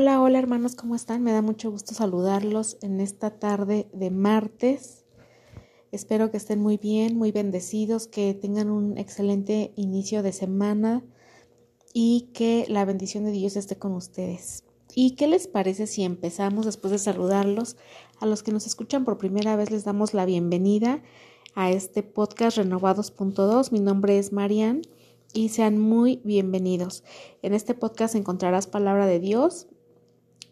Hola, hola hermanos, ¿cómo están? Me da mucho gusto saludarlos en esta tarde de martes. Espero que estén muy bien, muy bendecidos, que tengan un excelente inicio de semana y que la bendición de Dios esté con ustedes. ¿Y qué les parece si empezamos después de saludarlos? A los que nos escuchan por primera vez les damos la bienvenida a este podcast Renovados.2. Mi nombre es Marian y sean muy bienvenidos. En este podcast encontrarás palabra de Dios,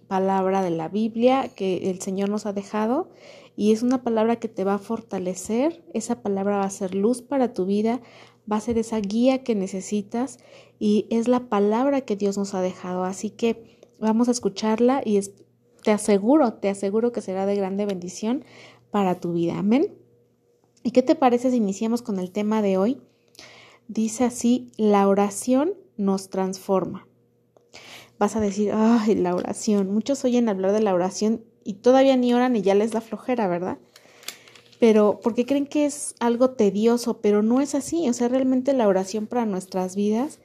palabra de la Biblia que el Señor nos ha dejado y es una palabra que te va a fortalecer, esa palabra va a ser luz para tu vida, va a ser esa guía que necesitas y es la palabra que Dios nos ha dejado. Así que vamos a escucharla y te aseguro, te aseguro que será de grande bendición para tu vida. Amén. ¿Y qué te parece si iniciamos con el tema de hoy? Dice así, la oración nos transforma vas a decir, ay, la oración. Muchos oyen hablar de la oración y todavía ni oran y ya les da flojera, ¿verdad? Pero porque creen que es algo tedioso, pero no es así. O sea, realmente la oración para nuestras vidas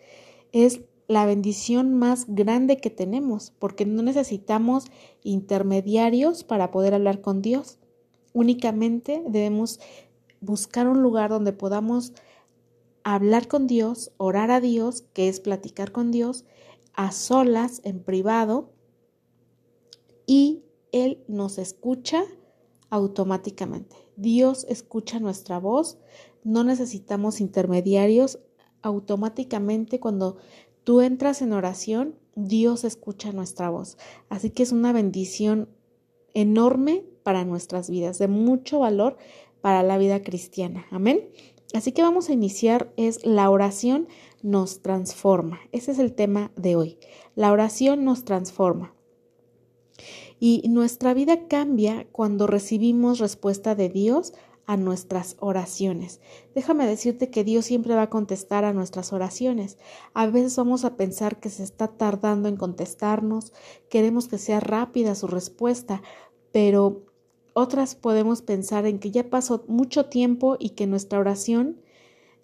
es la bendición más grande que tenemos, porque no necesitamos intermediarios para poder hablar con Dios. Únicamente debemos buscar un lugar donde podamos hablar con Dios, orar a Dios, que es platicar con Dios, a solas, en privado, y Él nos escucha automáticamente. Dios escucha nuestra voz, no necesitamos intermediarios, automáticamente cuando tú entras en oración, Dios escucha nuestra voz. Así que es una bendición enorme para nuestras vidas, de mucho valor para la vida cristiana. Amén. Así que vamos a iniciar, es la oración nos transforma. Ese es el tema de hoy. La oración nos transforma. Y nuestra vida cambia cuando recibimos respuesta de Dios a nuestras oraciones. Déjame decirte que Dios siempre va a contestar a nuestras oraciones. A veces vamos a pensar que se está tardando en contestarnos, queremos que sea rápida su respuesta, pero otras podemos pensar en que ya pasó mucho tiempo y que nuestra oración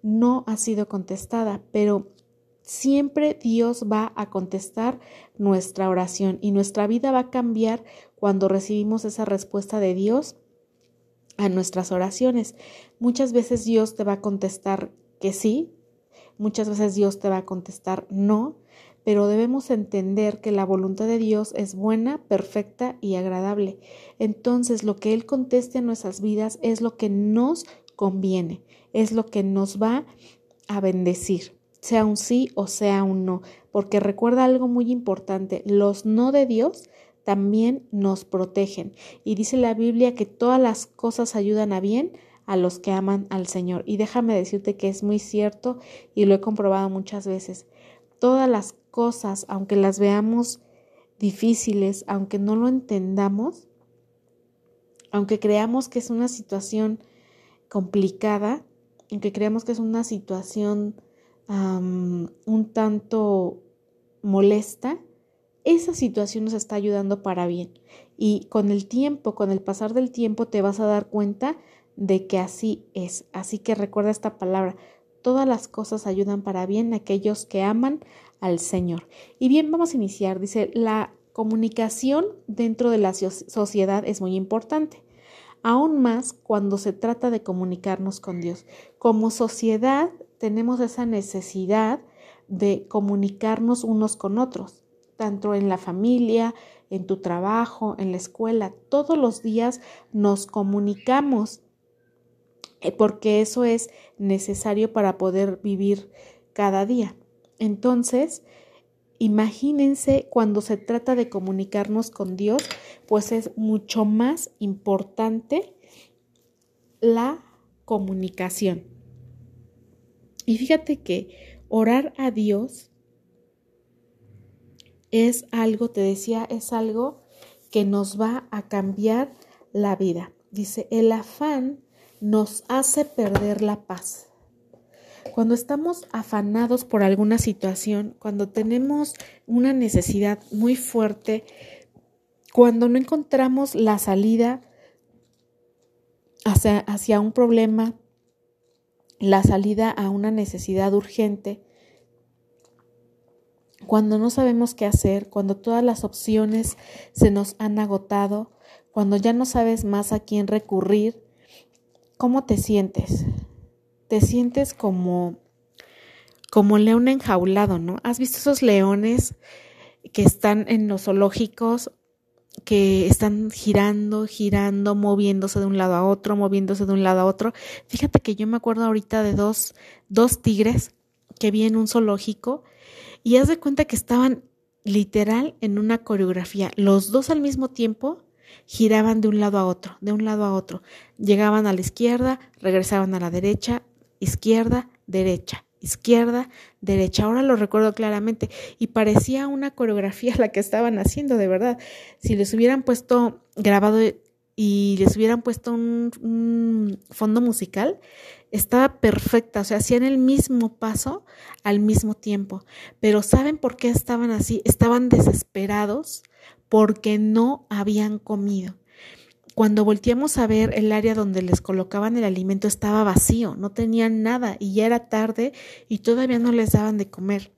no ha sido contestada, pero siempre Dios va a contestar nuestra oración y nuestra vida va a cambiar cuando recibimos esa respuesta de Dios a nuestras oraciones. Muchas veces Dios te va a contestar que sí, muchas veces Dios te va a contestar no, pero debemos entender que la voluntad de Dios es buena, perfecta y agradable. Entonces, lo que Él conteste en nuestras vidas es lo que nos conviene, es lo que nos va a bendecir, sea un sí o sea un no, porque recuerda algo muy importante, los no de Dios también nos protegen. Y dice la Biblia que todas las cosas ayudan a bien a los que aman al Señor. Y déjame decirte que es muy cierto y lo he comprobado muchas veces. Todas las cosas, aunque las veamos difíciles, aunque no lo entendamos, aunque creamos que es una situación complicada, aunque creamos que es una situación un tanto molesta, esa situación nos está ayudando para bien. Y con el tiempo, con el pasar del tiempo, te vas a dar cuenta de que así es. Así que recuerda esta palabra, todas las cosas ayudan para bien a aquellos que aman al Señor. Y bien, vamos a iniciar. Dice, la comunicación dentro de la sociedad es muy importante, aún más cuando se trata de comunicarnos con Dios. Como sociedad tenemos esa necesidad de comunicarnos unos con otros, tanto en la familia, en tu trabajo, en la escuela, todos los días nos comunicamos eh, porque eso es necesario para poder vivir cada día. Entonces, imagínense cuando se trata de comunicarnos con Dios, pues es mucho más importante la comunicación. Y fíjate que orar a Dios es algo, te decía, es algo que nos va a cambiar la vida. Dice, el afán nos hace perder la paz. Cuando estamos afanados por alguna situación, cuando tenemos una necesidad muy fuerte, cuando no encontramos la salida hacia, hacia un problema, la salida a una necesidad urgente, cuando no sabemos qué hacer, cuando todas las opciones se nos han agotado, cuando ya no sabes más a quién recurrir, ¿cómo te sientes? Te sientes como como león enjaulado, ¿no? ¿Has visto esos leones que están en los zoológicos que están girando, girando, moviéndose de un lado a otro, moviéndose de un lado a otro. Fíjate que yo me acuerdo ahorita de dos, dos tigres que vi en un zoológico y haz de cuenta que estaban literal en una coreografía. Los dos al mismo tiempo giraban de un lado a otro, de un lado a otro. Llegaban a la izquierda, regresaban a la derecha, izquierda, derecha, izquierda, derecha. Ahora lo recuerdo claramente y parecía una coreografía la que estaban haciendo, de verdad. Si les hubieran puesto grabado y les hubieran puesto un, fondo musical, estaba perfecta, o sea, hacían el mismo paso al mismo tiempo. Pero ¿saben por qué estaban así? Estaban desesperados porque no habían comido. Cuando volteamos a ver el área donde les colocaban el alimento estaba vacío, no tenían nada y ya era tarde y todavía no les daban de comer.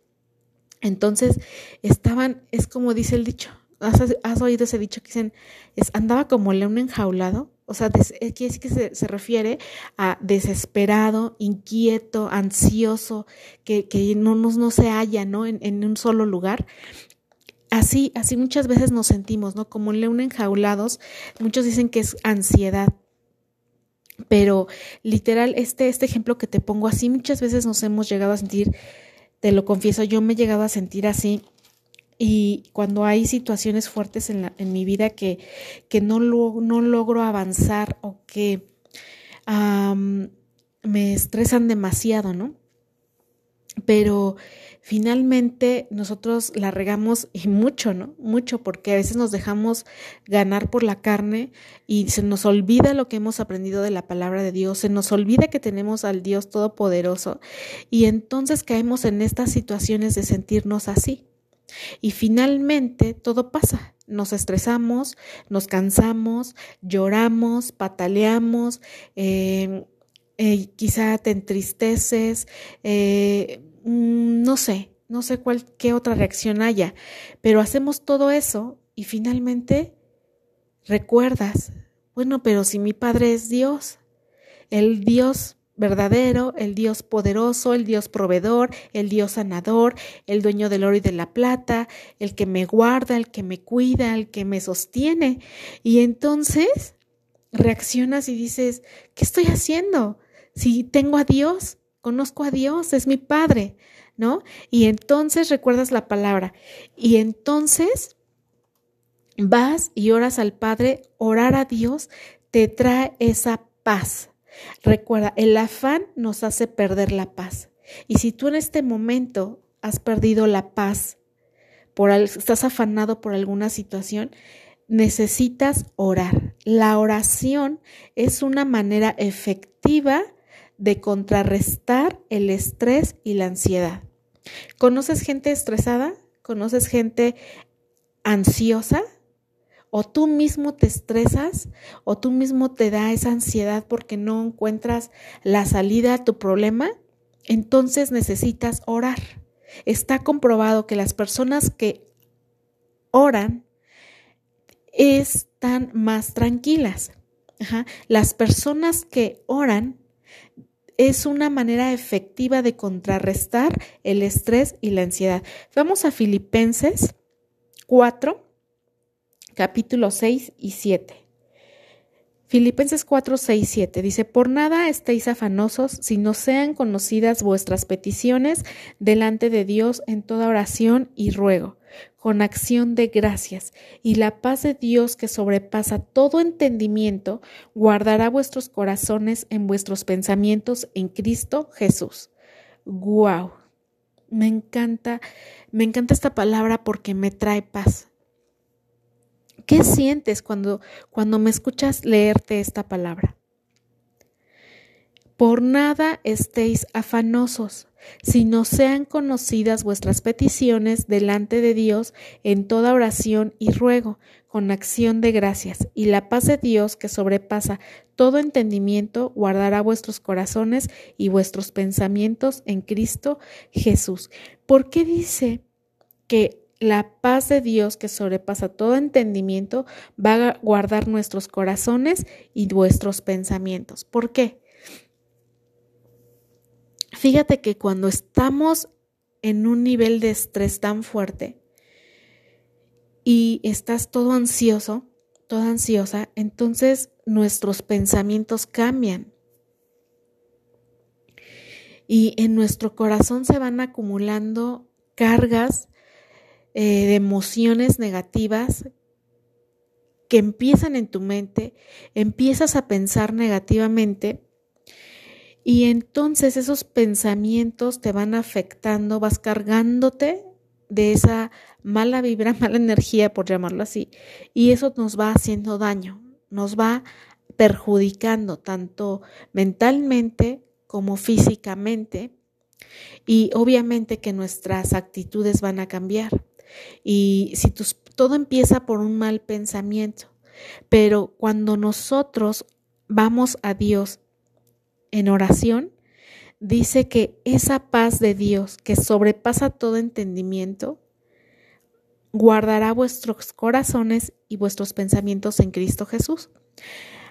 Entonces estaban, es como dice el dicho, ¿has, oído ese dicho que dicen, es, andaba como león enjaulado? O sea, es que se, refiere a desesperado, inquieto, ansioso, que, que no, no, no se halla ¿no? En, en un solo lugar así, así muchas veces nos sentimos, ¿no? Como un león enjaulados, muchos dicen que es ansiedad. Pero literal, este, este ejemplo que te pongo así, muchas veces nos hemos llegado a sentir, te lo confieso, yo me he llegado a sentir así. Y cuando hay situaciones fuertes en, la, en mi vida que, que no, no logro avanzar o que me estresan demasiado, ¿no? Pero finalmente nosotros la regamos y mucho, ¿no? Mucho, porque a veces nos dejamos ganar por la carne y se nos olvida lo que hemos aprendido de la palabra de Dios, se nos olvida que tenemos al Dios Todopoderoso y entonces caemos en estas situaciones de sentirnos así. Y finalmente todo pasa, nos estresamos, nos cansamos, lloramos, pataleamos, eh, eh, quizá te entristeces, eh, no sé, no sé cuál, qué otra reacción haya, pero hacemos todo eso y finalmente recuerdas, bueno, pero si mi Padre es Dios, el Dios verdadero, el Dios poderoso, el Dios proveedor, el Dios sanador, el dueño del oro y de la plata, el que me guarda, el que me cuida, el que me sostiene. Y entonces reaccionas y dices, ¿qué estoy haciendo? Si tengo a Dios, conozco a Dios, es mi Padre, ¿no? Y entonces recuerdas la palabra. Y entonces vas y oras al Padre, orar a Dios te trae esa paz. Recuerda, el afán nos hace perder la paz. Y si tú en este momento has perdido la paz, por, estás afanado por alguna situación, necesitas orar. La oración es una manera efectiva de contrarrestar el estrés y la ansiedad. ¿Conoces gente estresada? ¿Conoces gente ansiosa? ¿O tú mismo te estresas? ¿O tú mismo te da esa ansiedad porque no encuentras la salida a tu problema? Entonces necesitas orar. Está comprobado que las personas que oran están más tranquilas. Las personas que oran es una manera efectiva de contrarrestar el estrés y la ansiedad. Vamos a Filipenses 4, capítulo 6 y 7. Filipenses 4, 6, 7 dice, por nada estéis afanosos, si no sean conocidas vuestras peticiones delante de Dios en toda oración y ruego con acción de gracias, y la paz de Dios que sobrepasa todo entendimiento, guardará vuestros corazones en vuestros pensamientos en Cristo Jesús. Wow. Me encanta, me encanta esta palabra porque me trae paz. ¿Qué sientes cuando cuando me escuchas leerte esta palabra? Por nada estéis afanosos, sino sean conocidas vuestras peticiones delante de Dios en toda oración y ruego, con acción de gracias, y la paz de Dios que sobrepasa todo entendimiento guardará vuestros corazones y vuestros pensamientos en Cristo Jesús. ¿Por qué dice que la paz de Dios que sobrepasa todo entendimiento va a guardar nuestros corazones y nuestros pensamientos. ¿Por qué? Fíjate que cuando estamos en un nivel de estrés tan fuerte y estás todo ansioso, toda ansiosa, entonces nuestros pensamientos cambian. Y en nuestro corazón se van acumulando cargas eh, de emociones negativas que empiezan en tu mente, empiezas a pensar negativamente y entonces esos pensamientos te van afectando, vas cargándote de esa mala vibra, mala energía, por llamarlo así, y eso nos va haciendo daño, nos va perjudicando tanto mentalmente como físicamente y obviamente que nuestras actitudes van a cambiar. Y si todo empieza por un mal pensamiento, pero cuando nosotros vamos a Dios en oración, dice que esa paz de Dios que sobrepasa todo entendimiento, guardará vuestros corazones y vuestros pensamientos en Cristo Jesús.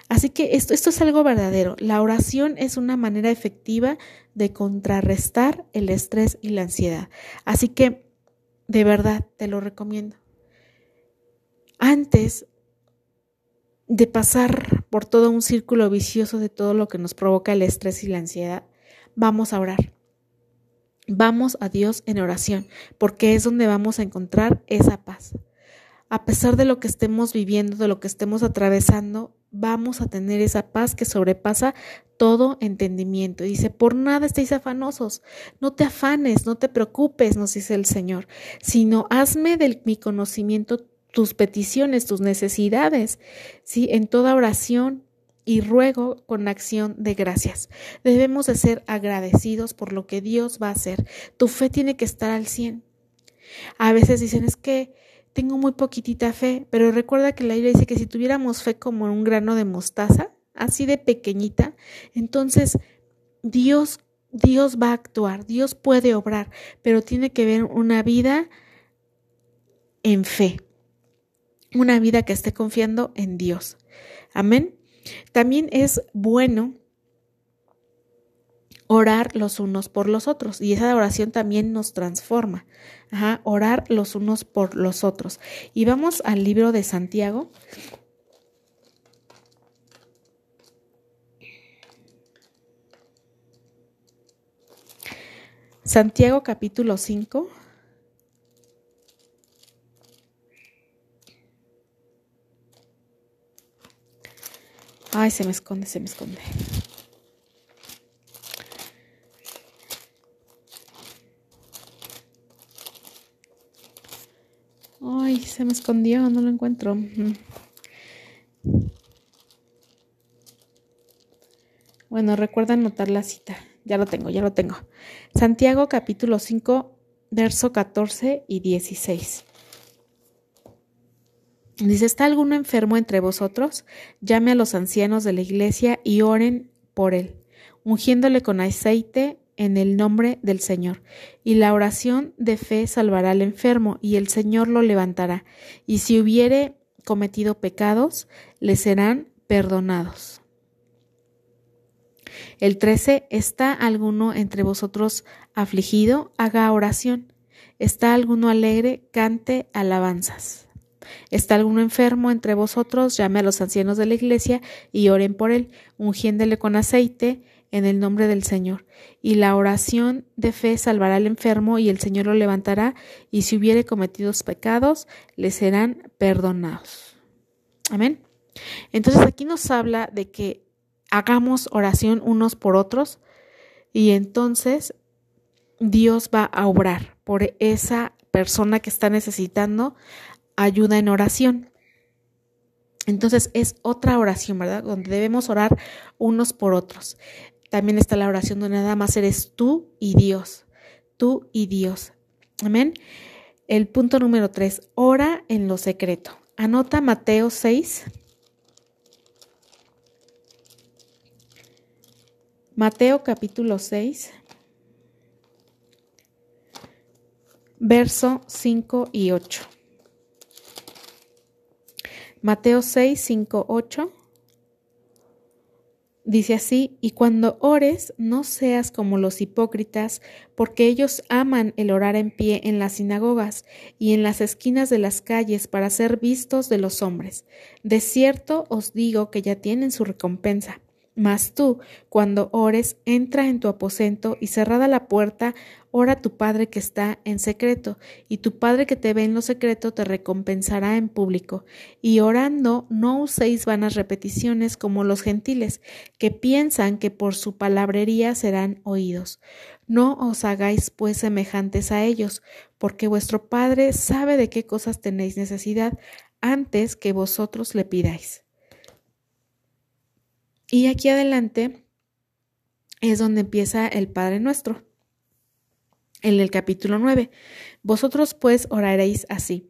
Así que esto, esto es algo verdadero. La oración es una manera efectiva de contrarrestar el estrés y la ansiedad. Así que de verdad, te lo recomiendo. Antes de pasar por todo un círculo vicioso de todo lo que nos provoca el estrés y la ansiedad, vamos a orar. Vamos a Dios en oración, porque es donde vamos a encontrar esa paz. A pesar de lo que estemos viviendo, de lo que estemos atravesando, vamos a tener esa paz que sobrepasa todo entendimiento. Dice, por nada estéis afanosos, no te afanes, no te preocupes, nos dice el Señor, sino hazme de mi conocimiento tus peticiones, tus necesidades, ¿sí? En toda oración y ruego con acción de gracias. Debemos de ser agradecidos por lo que Dios va a hacer. Tu fe tiene que estar al 100. A veces dicen, es que tengo muy poquitita fe, pero recuerda que la Biblia dice que si tuviéramos fe como un grano de mostaza, así de pequeñita, entonces Dios Dios va a actuar, Dios puede obrar, pero tiene que ver una vida en fe, una vida que esté confiando en Dios. Amén. También es bueno orar los unos por los otros. Y esa oración también nos transforma. Ajá, orar los unos por los otros. Y vamos al libro de Santiago. Santiago capítulo 5. Ay, se me esconde, se me esconde. Ay, se me escondió, no lo encuentro. Bueno, recuerda anotar la cita. Ya lo tengo, ya lo tengo. Santiago capítulo 5, verso 14 y 16. Dice, ¿está alguno enfermo entre vosotros? Llame a los ancianos de la iglesia y oren por él, ungiéndole con aceite en el nombre del Señor. Y la oración de fe salvará al enfermo, y el Señor lo levantará. Y si hubiere cometido pecados, le serán perdonados. El 13. ¿Está alguno entre vosotros afligido? Haga oración. ¿Está alguno alegre? Cante alabanzas. ¿Está alguno enfermo entre vosotros? Llame a los ancianos de la iglesia y oren por él, ungiéndole con aceite en el nombre del Señor. Y la oración de fe salvará al enfermo y el Señor lo levantará, y si hubiere cometido pecados, le serán perdonados. Amén. Entonces aquí nos habla de que hagamos oración unos por otros y entonces Dios va a obrar por esa persona que está necesitando ayuda en oración. Entonces es otra oración, ¿verdad? Donde debemos orar unos por otros. También está la oración donde nada más eres tú y Dios. Tú y Dios. Amén. El punto número tres, ora en lo secreto. Anota Mateo 6. Mateo capítulo 6. verso 5 y 8. Mateo 6, 5, 8. Dice así, y cuando ores, no seas como los hipócritas, porque ellos aman el orar en pie en las sinagogas y en las esquinas de las calles para ser vistos de los hombres. De cierto os digo que ya tienen su recompensa. Mas tú, cuando ores, entra en tu aposento y cerrada la puerta, ora a tu Padre que está en secreto, y tu Padre que te ve en lo secreto te recompensará en público. Y orando, no uséis vanas repeticiones como los gentiles, que piensan que por su palabrería serán oídos. No os hagáis pues semejantes a ellos, porque vuestro Padre sabe de qué cosas tenéis necesidad antes que vosotros le pidáis. Y aquí adelante es donde empieza el Padre Nuestro. En el capítulo 9. Vosotros pues oraréis así.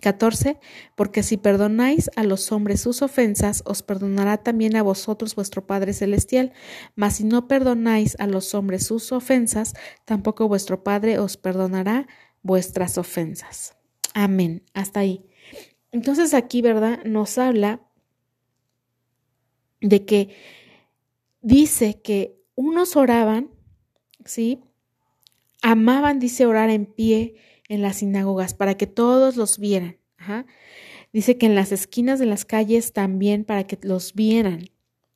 14. Porque si perdonáis a los hombres sus ofensas, os perdonará también a vosotros vuestro Padre Celestial. Mas si no perdonáis a los hombres sus ofensas, tampoco vuestro Padre os perdonará vuestras ofensas. Amén. Hasta ahí. Entonces aquí, ¿verdad? Nos habla de que dice que unos oraban, ¿sí? Amaban, dice, orar en pie, en las sinagogas para que todos los vieran. Dice que en las esquinas de las calles también para que los vieran.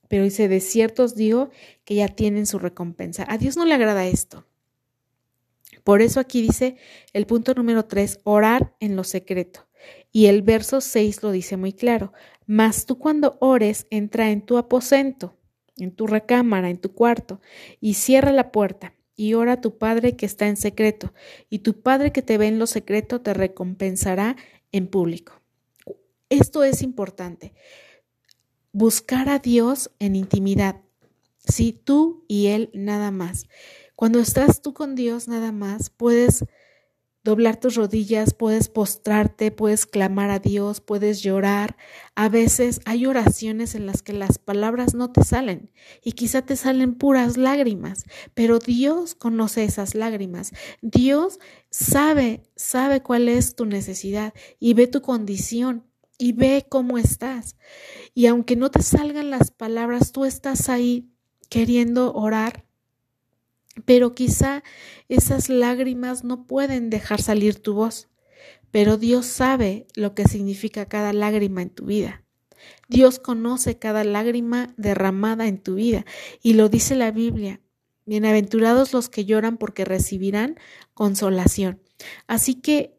Pero dice, de ciertos digo que ya tienen su recompensa. A Dios no le agrada esto. Por eso aquí dice el punto número tres, orar en lo secreto. Y el verso 6 lo dice muy claro. Mas tú cuando ores, entra en tu aposento, en tu recámara, en tu cuarto, y cierra la puerta y ora a tu Padre que está en secreto, y tu Padre que te ve en lo secreto te recompensará en público. Esto es importante. Buscar a Dios en intimidad. Sí, tú y Él nada más. Cuando estás tú con Dios nada más, puedes doblar tus rodillas, puedes postrarte, puedes clamar a Dios, puedes llorar. A veces hay oraciones en las que las palabras no te salen y quizá te salen puras lágrimas, pero Dios conoce esas lágrimas. Dios sabe, sabe cuál es tu necesidad y ve tu condición y ve cómo estás. Y aunque no te salgan las palabras, tú estás ahí queriendo orar pero quizá esas lágrimas no pueden dejar salir tu voz, pero Dios sabe lo que significa cada lágrima en tu vida. Dios conoce cada lágrima derramada en tu vida y lo dice la Biblia. Bienaventurados los que lloran porque recibirán consolación. Así que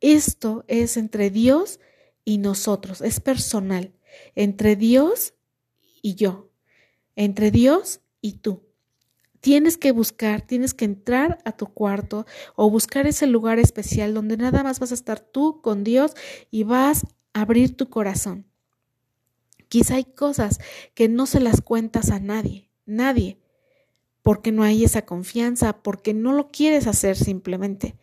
esto es entre Dios y nosotros, es personal, entre Dios y yo, entre Dios y tú. Tienes que buscar, tienes que entrar a tu cuarto o buscar ese lugar especial donde nada más vas a estar tú con Dios y vas a abrir tu corazón. Quizá hay cosas que no se las cuentas a nadie, nadie porque no hay esa confianza, porque no lo quieres hacer simplemente.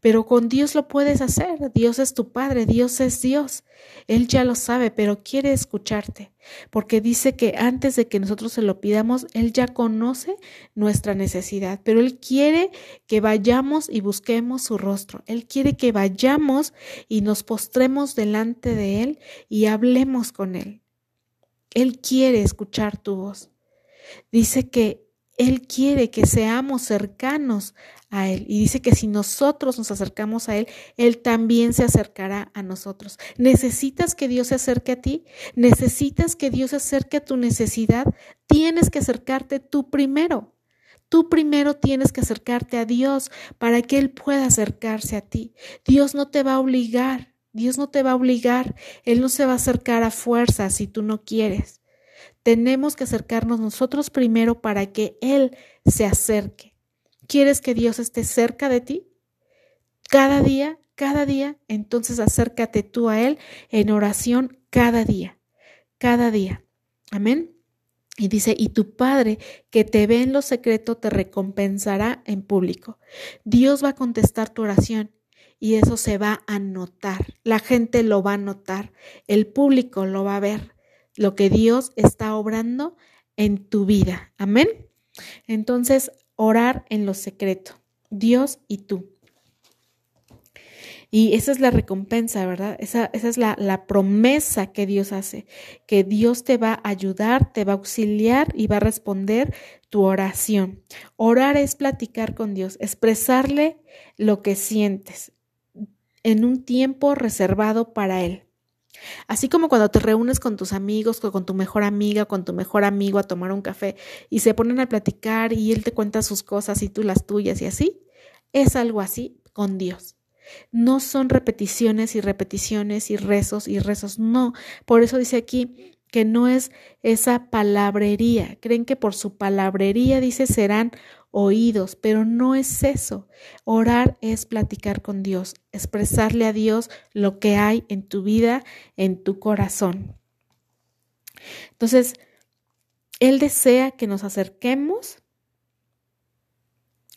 Pero con Dios lo puedes hacer. Dios es tu Padre, Dios es Dios. Él ya lo sabe, pero quiere escucharte, porque dice que antes de que nosotros se lo pidamos, Él ya conoce nuestra necesidad, pero Él quiere que vayamos y busquemos su rostro. Él quiere que vayamos y nos postremos delante de Él y hablemos con Él. Él quiere escuchar tu voz. Dice que él quiere que seamos cercanos a Él y dice que si nosotros nos acercamos a Él, Él también se acercará a nosotros. ¿Necesitas que Dios se acerque a ti? ¿Necesitas que Dios se acerque a tu necesidad? Tienes que acercarte tú primero. Tú primero tienes que acercarte a Dios para que Él pueda acercarse a ti. Dios no te va a obligar, Dios no te va a obligar, Él no se va a acercar a fuerza si tú no quieres. Tenemos que acercarnos nosotros primero para que Él se acerque. ¿Quieres que Dios esté cerca de ti? Cada día, cada día, entonces acércate tú a Él en oración cada día, cada día. Amén. Y dice, y tu Padre que te ve en lo secreto te recompensará en público. Dios va a contestar tu oración y eso se va a notar. La gente lo va a notar, el público lo va a ver, lo que Dios está obrando en tu vida. Amén. Entonces, orar en lo secreto, Dios y tú. Y esa es la recompensa, ¿verdad? Esa, es la, la, promesa que Dios hace, que Dios te va a ayudar, te va a auxiliar y va a responder tu oración. Orar es platicar con Dios, expresarle lo que sientes en un tiempo reservado para Él. Así como cuando te reúnes con tus amigos, con tu mejor amiga, con tu mejor amigo a tomar un café y se ponen a platicar y él te cuenta sus cosas y tú las tuyas y así, es algo así con Dios. No son repeticiones y repeticiones y rezos y rezos, no. Por eso dice aquí que no es esa palabrería. Creen que por su palabrería, dice, serán oídos, pero no es eso. Orar es platicar con Dios, expresarle a Dios lo que hay en tu vida, en tu corazón. Entonces, Él desea que nos acerquemos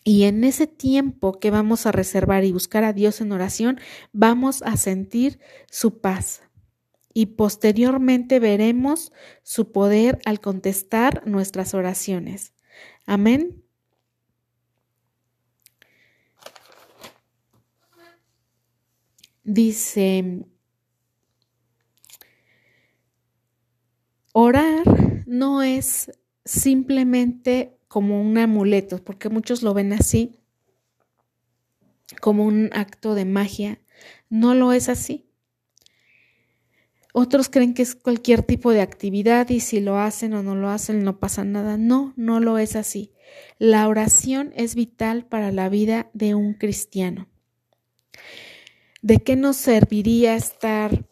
y en ese tiempo que vamos a reservar y buscar a Dios en oración, vamos a sentir su paz. Y posteriormente veremos su poder al contestar nuestras oraciones. Amén. Dice, orar no es simplemente como un amuleto, porque muchos lo ven así, como un acto de magia. No lo es así. Otros creen que es cualquier tipo de actividad y si lo hacen o no lo hacen no pasa nada. No, no lo es así. La oración es vital para la vida de un cristiano. ¿De qué nos serviría estar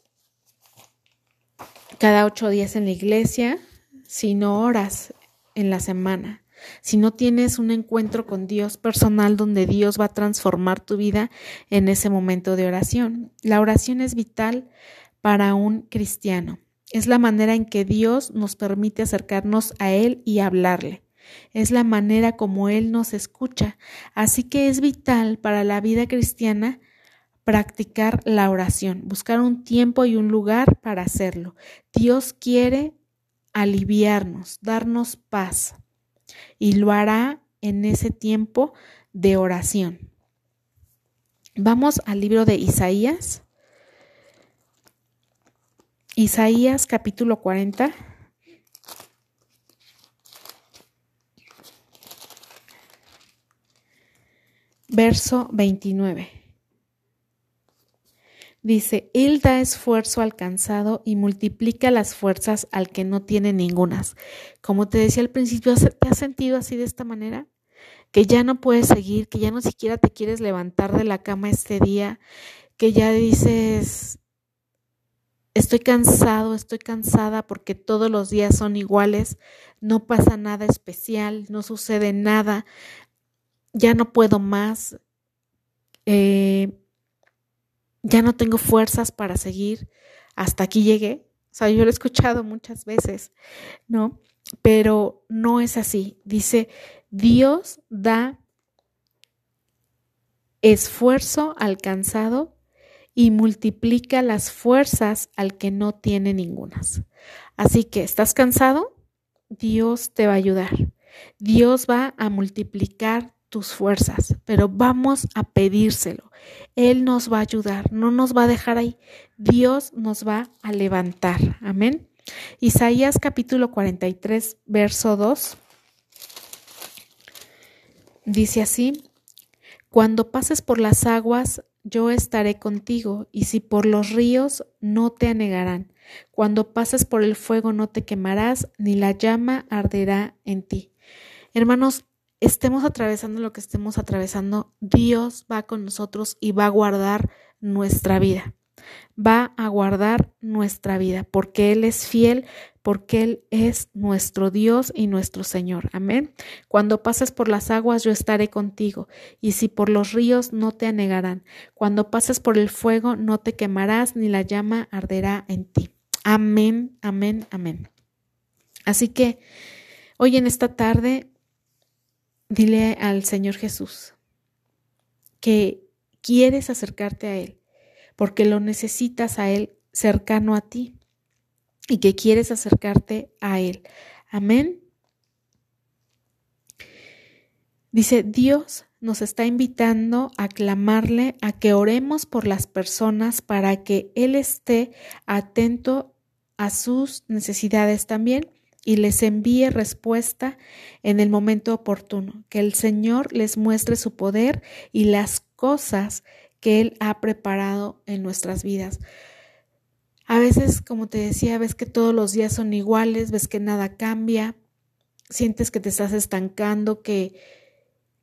cada ocho días en la iglesia si no oras en la semana? si no tienes un encuentro con Dios personal donde Dios va a transformar tu vida en ese momento de oración. La oración es vital para un cristiano. Es la manera en que Dios nos permite acercarnos a Él y hablarle. Es la manera como Él nos escucha. Así que es vital para la vida cristiana practicar la oración, buscar un tiempo y un lugar para hacerlo. Dios quiere aliviarnos, darnos paz y lo hará en ese tiempo de oración. Vamos al libro de Isaías. Isaías capítulo 40. Verso 29. Dice, Él da esfuerzo al cansado y multiplica las fuerzas al que no tiene ningunas. Como te decía al principio, ¿te has sentido así de esta manera? Que ya no puedes seguir, que ya no siquiera te quieres levantar de la cama este día, que ya dices, estoy cansado, estoy cansada porque todos los días son iguales, no pasa nada especial, no sucede nada, ya no puedo más. Eh, ya no tengo fuerzas para seguir, hasta aquí llegué. O sea, yo lo he escuchado muchas veces, ¿no? Pero no es así. Dice, Dios da esfuerzo alcanzado y multiplica las fuerzas al que no tiene ningunas. Así que, ¿estás cansado? Dios te va a ayudar. Dios va a multiplicar tus fuerzas, pero vamos a pedírselo. Él nos va a ayudar, no nos va a dejar ahí. Dios nos va a levantar. Amén. Isaías capítulo 43, verso 2. Dice así, cuando pases por las aguas, yo estaré contigo, y si por los ríos, no te anegarán. Cuando pases por el fuego, no te quemarás, ni la llama arderá en ti. Hermanos, estemos atravesando lo que estemos atravesando, Dios va con nosotros y va a guardar nuestra vida. Va a guardar nuestra vida porque Él es fiel, porque Él es nuestro Dios y nuestro Señor. Amén. Cuando pases por las aguas, yo estaré contigo, y si por los ríos, no te anegarán. Cuando pases por el fuego, no te quemarás, ni la llama arderá en ti. Amén, amén, amén. Así que hoy en esta tarde, dile al Señor Jesús que quieres acercarte a Él, porque lo necesitas a Él cercano a ti y que quieres acercarte a Él. Amén. Dice, Dios nos está invitando a clamarle, a que oremos por las personas para que Él esté atento a sus necesidades también y les envíe respuesta en el momento oportuno, que el Señor les muestre su poder y las cosas que Él ha preparado en nuestras vidas. A veces, como te decía, ves que todos los días son iguales, ves que nada cambia, sientes que te estás estancando, que,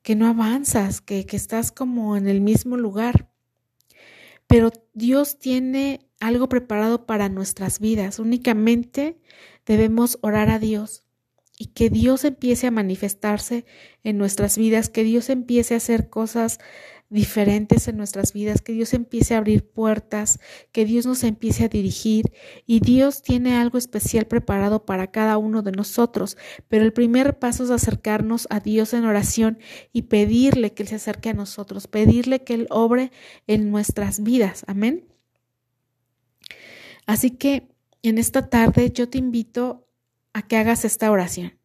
que no avanzas, que, que estás como en el mismo lugar. Pero Dios tiene algo preparado para nuestras vidas. Únicamente debemos orar a Dios y que Dios empiece a manifestarse en nuestras vidas, que Dios empiece a hacer cosas diferentes en nuestras vidas, que Dios empiece a abrir puertas, que Dios nos empiece a dirigir y Dios tiene algo especial preparado para cada uno de nosotros, pero el primer paso es acercarnos a Dios en oración y pedirle que Él se acerque a nosotros, pedirle que Él obre en nuestras vidas. Amén. Así que en esta tarde yo te invito a que hagas esta oración.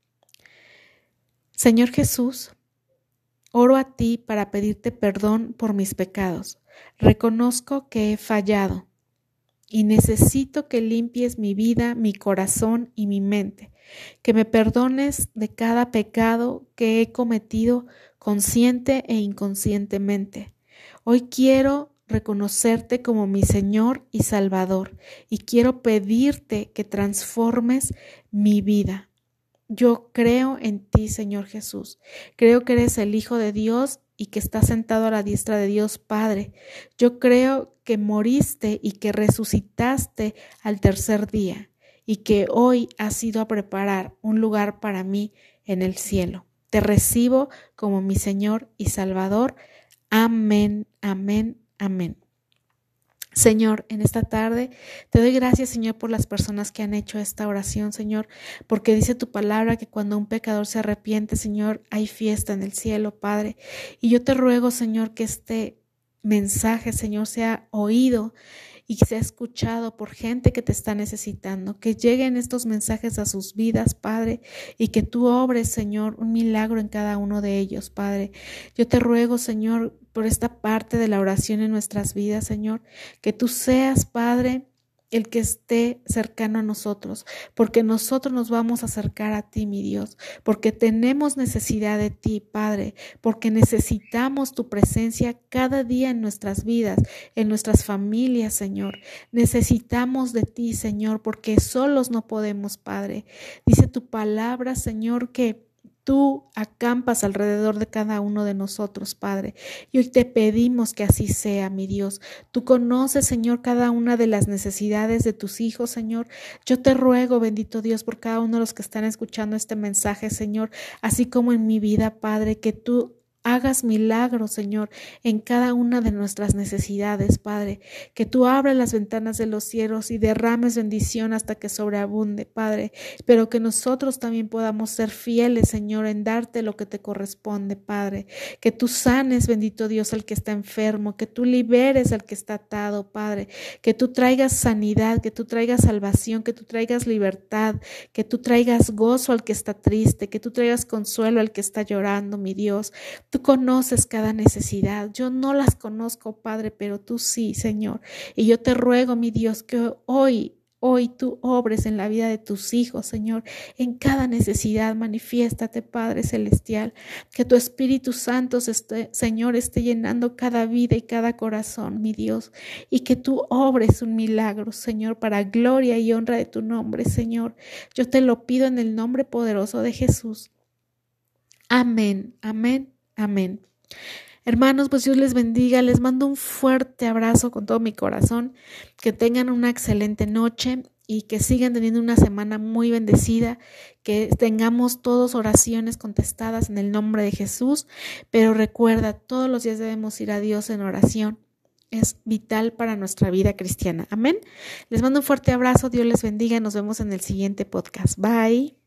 Señor Jesús, oro a ti para pedirte perdón por mis pecados. Reconozco que he fallado y necesito que limpies mi vida, mi corazón y mi mente, que me perdones de cada pecado que he cometido consciente e inconscientemente. Hoy quiero reconocerte como mi Señor y Salvador y quiero pedirte que transformes mi vida. Yo creo en ti, Señor Jesús. Creo que eres el Hijo de Dios y que estás sentado a la diestra de Dios Padre. Yo creo que moriste y que resucitaste al tercer día y que hoy has ido a preparar un lugar para mí en el cielo. Te recibo como mi Señor y Salvador. Amén, amén, Amén. Señor, en esta tarde te doy gracias, Señor, por las personas que han hecho esta oración, Señor, porque dice tu palabra que cuando un pecador se arrepiente, Señor, hay fiesta en el cielo, Padre. Y yo te ruego, Señor, que este mensaje, Señor, sea oído y sea escuchado por gente que te está necesitando, que lleguen estos mensajes a sus vidas, Padre, y que tú obres, Señor, un milagro en cada uno de ellos, Padre. Yo te ruego, Señor, por esta parte de la oración en nuestras vidas, Señor, que tú seas, Padre, el que esté cercano a nosotros, porque nosotros nos vamos a acercar a ti, mi Dios, porque tenemos necesidad de ti, Padre, porque necesitamos tu presencia cada día en nuestras vidas, en nuestras familias, Señor. Necesitamos de ti, Señor, porque solos no podemos, Padre. Dice tu palabra, Señor, que Tú acampas alrededor de cada uno de nosotros, Padre. Y hoy te pedimos que así sea, mi Dios. Tú conoces, Señor, cada una de las necesidades de tus hijos, Señor. Yo te ruego, bendito Dios, por cada uno de los que están escuchando este mensaje, Señor, así como en mi vida, Padre, que tú hagas milagros, Señor, en cada una de nuestras necesidades, Padre. Que tú abras las ventanas de los cielos y derrames bendición hasta que sobreabunde, Padre. Pero que nosotros también podamos ser fieles, Señor, en darte lo que te corresponde, Padre. Que tú sanes, bendito Dios, al que está enfermo. Que tú liberes al que está atado, Padre. Que tú traigas sanidad, que tú traigas salvación, que tú traigas libertad, que tú traigas gozo al que está triste, que tú traigas consuelo al que está llorando, mi Dios. Tú conoces cada necesidad. Yo no las conozco, Padre, pero tú sí, Señor. Y yo te ruego, mi Dios, que hoy Hoy tú obres en la vida de tus hijos, Señor, en cada necesidad. Manifiéstate, Padre Celestial. Que tu Espíritu Santo, Señor, esté llenando cada vida y cada corazón, mi Dios. Y que tú obres un milagro, Señor, para gloria y honra de tu nombre, Señor. Yo te lo pido en el nombre poderoso de Jesús. Amén, amén Amén. Hermanos, pues Dios les bendiga, les mando un fuerte abrazo con todo mi corazón, que tengan una excelente noche y que sigan teniendo una semana muy bendecida, que tengamos todos oraciones contestadas en el nombre de Jesús, pero recuerda, todos los días debemos ir a Dios en oración es vital para nuestra vida cristiana. Amén. Les mando un fuerte abrazo, Dios les bendiga, nos vemos en el siguiente podcast. Bye.